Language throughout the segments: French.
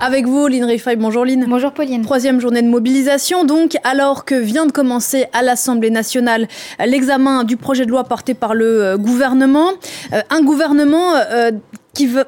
Avec vous, Lynn Riffay. Bonjour Lynn. Bonjour Pauline. Troisième journée de mobilisation, donc, alors que vient de commencer à l'Assemblée nationale l'examen du projet de loi porté par le euh, gouvernement. Euh, un gouvernement euh, qui veut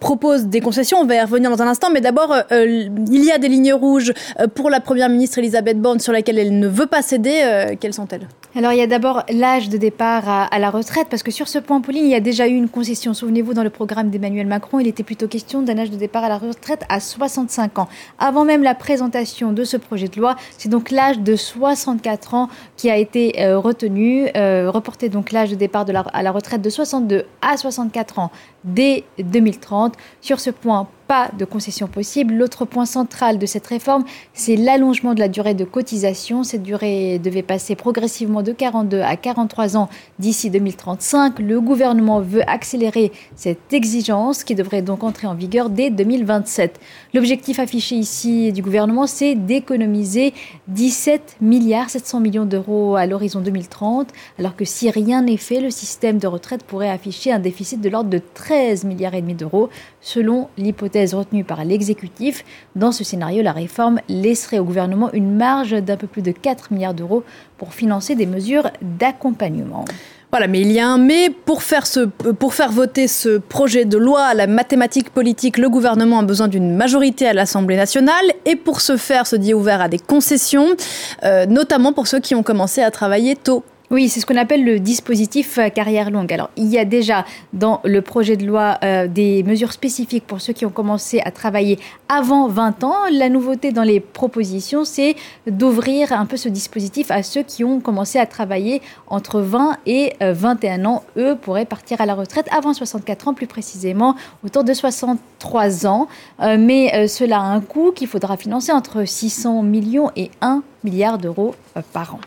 propose des concessions, on va y revenir dans un instant, mais d'abord, euh, il y a des lignes rouges pour la Première ministre Elisabeth Borne sur lesquelles elle ne veut pas céder. Quelles sont-elles? Alors il y a d'abord l'âge de départ à, la retraite, parce que sur ce point, Pauline, il y a déjà eu une concession. Souvenez-vous, dans le programme d'Emmanuel Macron, il était plutôt question d'un âge de départ à la retraite à 65 ans. Avant même la présentation de ce projet de loi, c'est donc l'âge de 64 ans qui a été euh, retenu, euh, reporter donc l'âge de départ à la retraite de 62 à 64 ans dès 2030. Sur ce point, pas de concession possible. L'autre point central de cette réforme, c'est l'allongement de la durée de cotisation. Cette durée devait passer progressivement de 42 à 43 ans d'ici 2035. Le gouvernement veut accélérer cette exigence qui devrait donc entrer en vigueur dès 2027. L'objectif affiché ici du gouvernement, c'est d'économiser 17 milliards 700 millions d'euros à l'horizon 2030, alors que si rien n'est fait, le système de retraite pourrait afficher un déficit de l'ordre de 13 milliards et demi d'euros, selon l'hypothèse retenue par l'exécutif. Dans ce scénario, la réforme laisserait au gouvernement une marge d'un peu plus de 4 milliards d'euros pour financer des mesures d'accompagnement. Voilà, mais il y a un mais pour faire, ce, pour faire voter ce projet de loi à la mathématique politique, le gouvernement a besoin d'une majorité à l'Assemblée nationale et pour ce faire, se dit ouvert à des concessions, euh, notamment pour ceux qui ont commencé à travailler tôt. Oui, c'est ce qu'on appelle le dispositif euh, carrière longue. Alors, il y a déjà dans le projet de loi euh, des mesures spécifiques pour ceux qui ont commencé à travailler avant 20 ans. La nouveauté dans les propositions, c'est d'ouvrir un peu ce dispositif à ceux qui ont commencé à travailler entre 20 et 21 euh, ans. Eux pourraient partir à la retraite avant 64 ans, plus précisément autour de 63 ans. Mais cela a un coût qu'il faudra financer entre 600 millions et 1 milliard d'euros par an.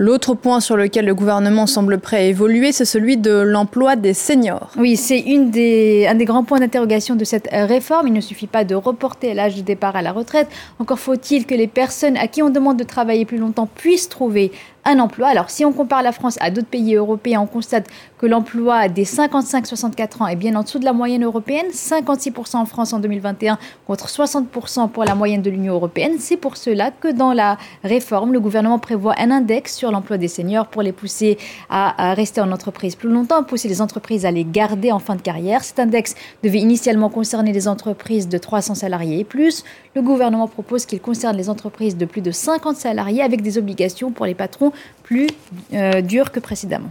L'autre point sur lequel le gouvernement semble prêt à évoluer, c'est celui de l'emploi des seniors. Oui, c'est un des grands points d'interrogation de cette réforme. Il ne suffit pas de reporter l'âge de départ à la retraite. Encore faut-il que les personnes à qui on demande de travailler plus longtemps puissent trouver Alors, si on compare la France à d'autres pays européens, on constate que l'emploi des 55-64 ans est bien en dessous de la moyenne européenne, 56% en France en 2021 contre 60% pour la moyenne de l'Union européenne. C'est pour cela que dans la réforme, le gouvernement prévoit un index sur l'emploi des seniors pour les pousser à, rester en entreprise plus longtemps, pousser les entreprises à les garder en fin de carrière. Cet index devait initialement concerner les entreprises de 300 salariés et plus. Le gouvernement propose qu'il concerne les entreprises de plus de 50 salariés avec des obligations pour les patrons plus euh, dur que précédemment.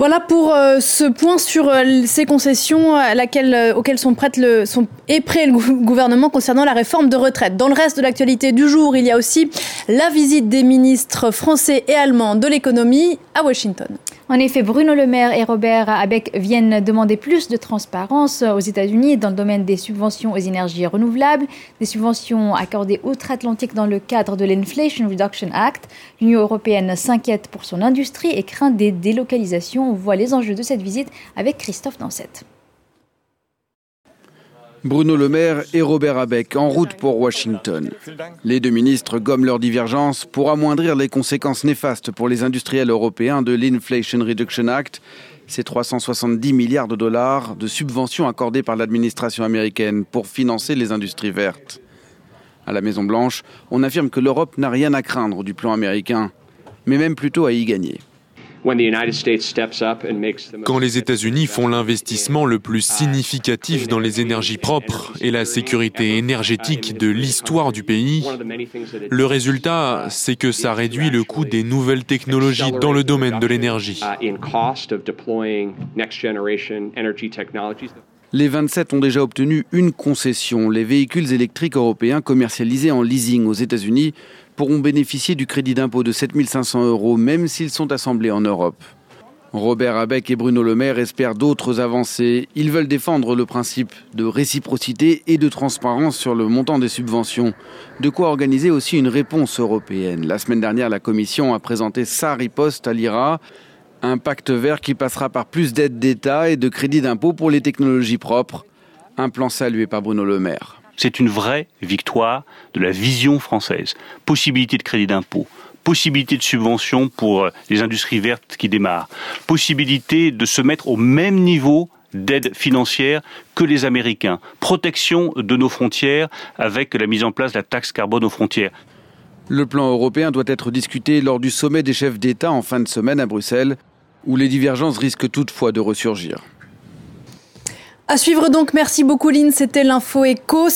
Voilà pour euh, ce point sur euh, ces concessions euh, auxquelles sont le, est prêt le gouvernement concernant la réforme de retraite. Dans le reste de l'actualité du jour, il y a aussi la visite des ministres français et allemands de l'économie à Washington. En effet, Bruno Le Maire et Robert Abeck viennent demander plus de transparence aux États-Unis dans le domaine des subventions aux énergies renouvelables, des subventions accordées outre-Atlantique dans le cadre de l'Inflation Reduction Act. L'Union européenne s'inquiète pour son industrie et craint des délocalisations. On voit les enjeux de cette visite avec Christophe Dansette. Bruno Le Maire et Robert Abeck en route pour Washington. Les deux ministres gomment leurs divergences pour amoindrir les conséquences néfastes pour les industriels européens de l'Inflation Reduction Act, ces 370 milliards de dollars de subventions accordées par l'administration américaine pour financer les industries vertes. À la Maison Blanche, on affirme que l'Europe n'a rien à craindre du plan américain, mais même plutôt à y gagner. Quand les États-Unis font l'investissement le plus significatif dans les énergies propres et la sécurité énergétique de l'histoire du pays, le résultat, c'est que ça réduit le coût des nouvelles technologies dans le domaine de l'énergie. Les 27 ont déjà obtenu une concession. Les véhicules électriques européens commercialisés en leasing aux États-Unis pourront bénéficier du crédit d'impôt de 7500 euros, même s'ils sont assemblés en Europe. Robert Abeck et Bruno Le Maire espèrent d'autres avancées. Ils veulent défendre le principe de réciprocité et de transparence sur le montant des subventions. De quoi organiser aussi une réponse européenne. La semaine dernière, la Commission a présenté sa riposte à l'IRA. Un pacte vert qui passera par plus d'aides d'État et de crédits d'impôt pour les technologies propres. Un plan salué par Bruno Le Maire. C'est une vraie victoire de la vision française. Possibilité de crédit d'impôt, possibilité de subvention pour les industries vertes qui démarrent, possibilité de se mettre au même niveau d'aide financière que les Américains. Protection de nos frontières avec la mise en place de la taxe carbone aux frontières. Le plan européen doit être discuté lors du sommet des chefs d'État en fin de semaine à Bruxelles, où les divergences risquent toutefois de ressurgir. À suivre donc, merci beaucoup Lynn, c'était l'info éco.